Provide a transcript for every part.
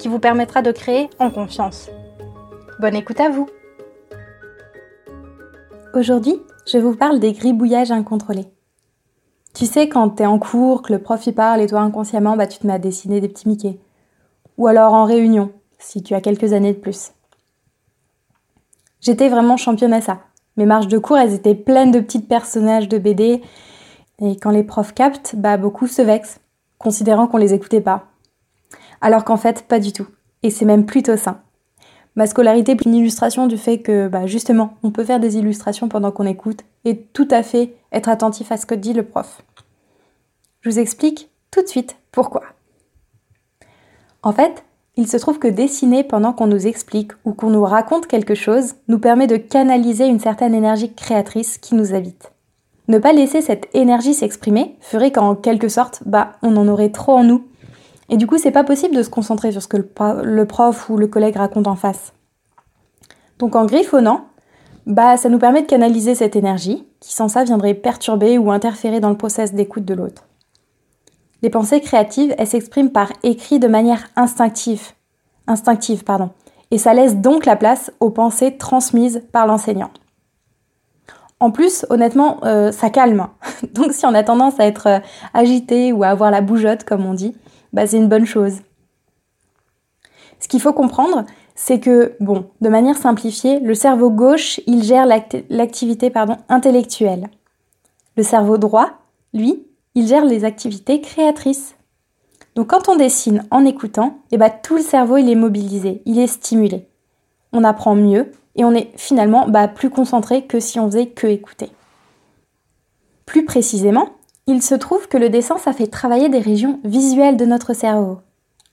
qui vous permettra de créer en confiance. Bonne écoute à vous Aujourd'hui, je vous parle des gribouillages incontrôlés. Tu sais, quand t'es en cours, que le prof y parle et toi inconsciemment, bah, tu te mets à dessiner des petits Mickey. Ou alors en réunion, si tu as quelques années de plus. J'étais vraiment championne à ça. Mes marches de cours, elles étaient pleines de petits personnages de BD et quand les profs captent, bah beaucoup se vexent, considérant qu'on les écoutait pas. Alors qu'en fait, pas du tout. Et c'est même plutôt sain. Ma scolarité est une illustration du fait que, bah justement, on peut faire des illustrations pendant qu'on écoute et tout à fait être attentif à ce que dit le prof. Je vous explique tout de suite pourquoi. En fait, il se trouve que dessiner pendant qu'on nous explique ou qu'on nous raconte quelque chose nous permet de canaliser une certaine énergie créatrice qui nous habite. Ne pas laisser cette énergie s'exprimer ferait qu'en quelque sorte, bah, on en aurait trop en nous. Et du coup, c'est pas possible de se concentrer sur ce que le prof ou le collègue raconte en face. Donc en griffonnant, bah, ça nous permet de canaliser cette énergie qui sans ça viendrait perturber ou interférer dans le process d'écoute de l'autre. Les pensées créatives, elles s'expriment par écrit de manière instinctive. Instinctive, pardon. Et ça laisse donc la place aux pensées transmises par l'enseignant. En plus, honnêtement, euh, ça calme. Donc si on a tendance à être euh, agité ou à avoir la bougeotte, comme on dit, bah, c'est une bonne chose. Ce qu'il faut comprendre, c'est que, bon, de manière simplifiée, le cerveau gauche, il gère l'activité intellectuelle. Le cerveau droit, lui, il gère les activités créatrices. Donc quand on dessine en écoutant, eh bah, tout le cerveau il est mobilisé, il est stimulé. On apprend mieux, et on est finalement bah, plus concentré que si on faisait que écouter. Plus précisément, il se trouve que le dessin, ça fait travailler des régions visuelles de notre cerveau,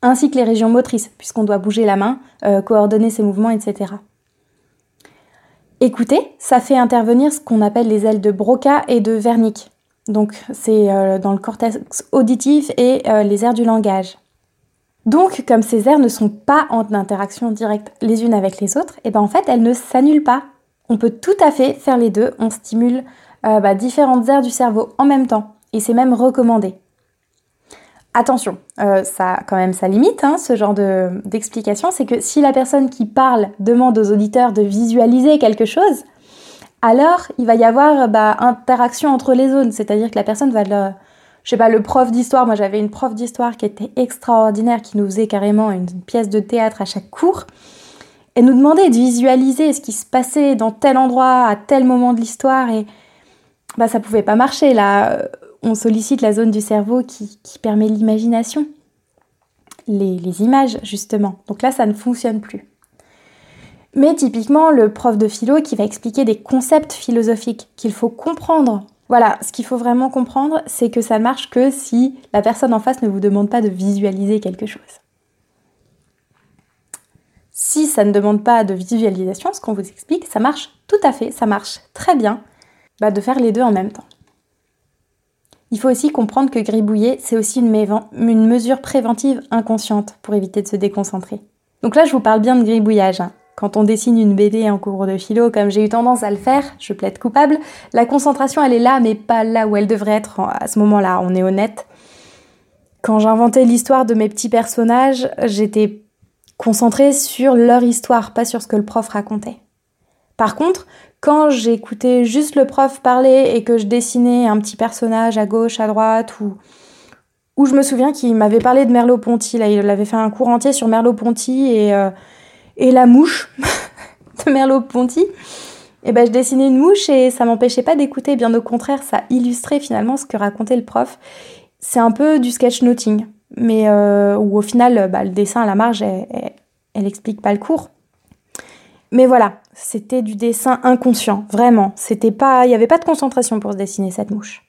ainsi que les régions motrices, puisqu'on doit bouger la main, euh, coordonner ses mouvements, etc. Écouter, ça fait intervenir ce qu'on appelle les ailes de Broca et de Wernicke. Donc c'est euh, dans le cortex auditif et euh, les aires du langage. Donc, comme ces aires ne sont pas en interaction directe les unes avec les autres, et eh ben en fait, elles ne s'annulent pas. On peut tout à fait faire les deux. On stimule bah, différentes aires du cerveau en même temps, et c'est même recommandé. Attention, euh, ça a quand même sa limite, hein, ce genre d'explication, c'est que si la personne qui parle demande aux auditeurs de visualiser quelque chose, alors il va y avoir bah, interaction entre les zones, c'est-à-dire que la personne va le, je sais pas, le prof d'histoire, moi j'avais une prof d'histoire qui était extraordinaire, qui nous faisait carrément une pièce de théâtre à chaque cours. Elle nous demandait de visualiser ce qui se passait dans tel endroit, à tel moment de l'histoire, et bah ça pouvait pas marcher là. On sollicite la zone du cerveau qui, permet l'imagination, les, images justement. Donc là, ça ne fonctionne plus. Mais typiquement, le prof de philo qui va expliquer des concepts philosophiques qu'il faut comprendre voilà, ce qu'il faut vraiment comprendre, c'est que ça marche que si la personne en face ne vous demande pas de visualiser quelque chose. Si ça ne demande pas de visualisation, ce qu'on vous explique, ça marche tout à fait, ça marche très bien bah, de faire les deux en même temps. Il faut aussi comprendre que gribouiller, c'est aussi une, mesure préventive inconsciente pour éviter de se déconcentrer. Donc là, je vous parle bien de gribouillage. Hein. Quand on dessine une BD en cours de philo, comme j'ai eu tendance à le faire, je plaide coupable, la concentration elle est là, mais pas là où elle devrait être à ce moment-là, on est honnête. Quand j'inventais l'histoire de mes petits personnages, j'étais concentrée sur leur histoire, pas sur ce que le prof racontait. Par contre, quand j'écoutais juste le prof parler et que je dessinais un petit personnage à gauche, à droite, ou, ou je me souviens qu'il m'avait parlé de Merleau-Ponty, là, il avait fait un cours entier sur Merleau-Ponty et euh, la mouche de Merleau-Ponty. Et ben, je dessinais une mouche et ça m'empêchait pas d'écouter, bien au contraire, ça illustrait finalement ce que racontait le prof. C'est un peu du sketchnoting, mais euh, où au final, bah, le dessin à la marge, elle, elle, explique pas le cours. Mais voilà, c'était du dessin inconscient, vraiment. C'était pas, il n'y avait pas de concentration pour se dessiner cette mouche.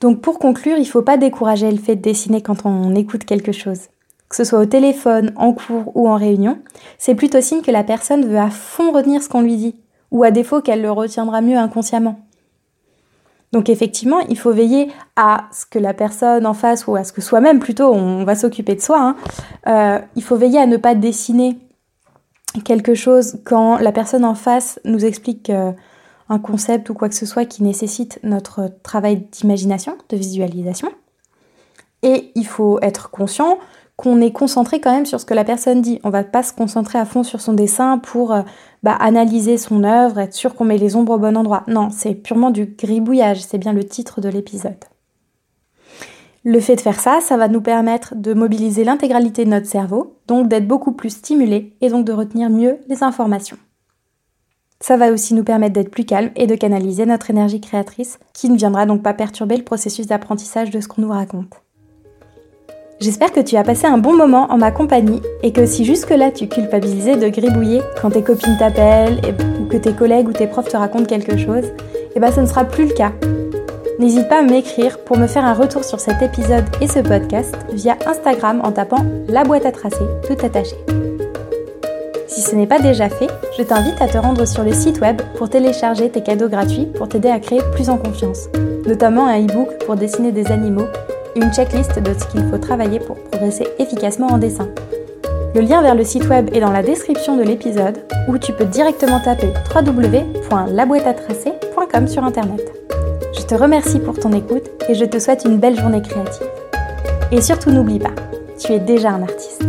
Donc pour conclure, il faut pas décourager le fait de dessiner quand on écoute quelque chose. que ce soit au téléphone, en cours ou en réunion, c'est plutôt signe que la personne veut à fond retenir ce qu'on lui dit, ou à défaut qu'elle le retiendra mieux inconsciemment. Donc effectivement, il faut veiller à ce que la personne en face, ou à ce que soi-même plutôt, on va s'occuper de soi, hein, euh, il faut veiller à ne pas dessiner quelque chose quand la personne en face nous explique euh, un concept ou quoi que ce soit qui nécessite notre travail d'imagination, de visualisation. Et il faut être conscient qu'on est concentré quand même sur ce que la personne dit. On va pas se concentrer à fond sur son dessin pour euh, bah, analyser son œuvre, être sûr qu'on met les ombres au bon endroit. Non, c'est purement du gribouillage, c'est bien le titre de l'épisode. Le fait de faire ça, ça va nous permettre de mobiliser l'intégralité de notre cerveau, donc d'être beaucoup plus stimulé et donc de retenir mieux les informations. Ça va aussi nous permettre d'être plus calme et de canaliser notre énergie créatrice, qui ne viendra donc pas perturber le processus d'apprentissage de ce qu'on nous raconte. J'espère que tu as passé un bon moment en ma compagnie et que si jusque-là tu culpabilisais de gribouiller quand tes copines t'appellent ou que tes collègues ou tes profs te racontent quelque chose, eh ben ce ne sera plus le cas. N'hésite pas à m'écrire pour me faire un retour sur cet épisode et ce podcast via Instagram en tapant la boîte à tracer tout attaché. Si ce n'est pas déjà fait, je t'invite à te rendre sur le site web pour télécharger tes cadeaux gratuits pour t'aider à créer plus en confiance, notamment un e-book pour dessiner des animaux une checklist de ce qu'il faut travailler pour progresser efficacement en dessin. Le lien vers le site web est dans la description de l'épisode où tu peux directement taper www.laboîteatracé.com sur internet. Je te remercie pour ton écoute et je te souhaite une belle journée créative. Et surtout n'oublie pas, tu es déjà un artiste.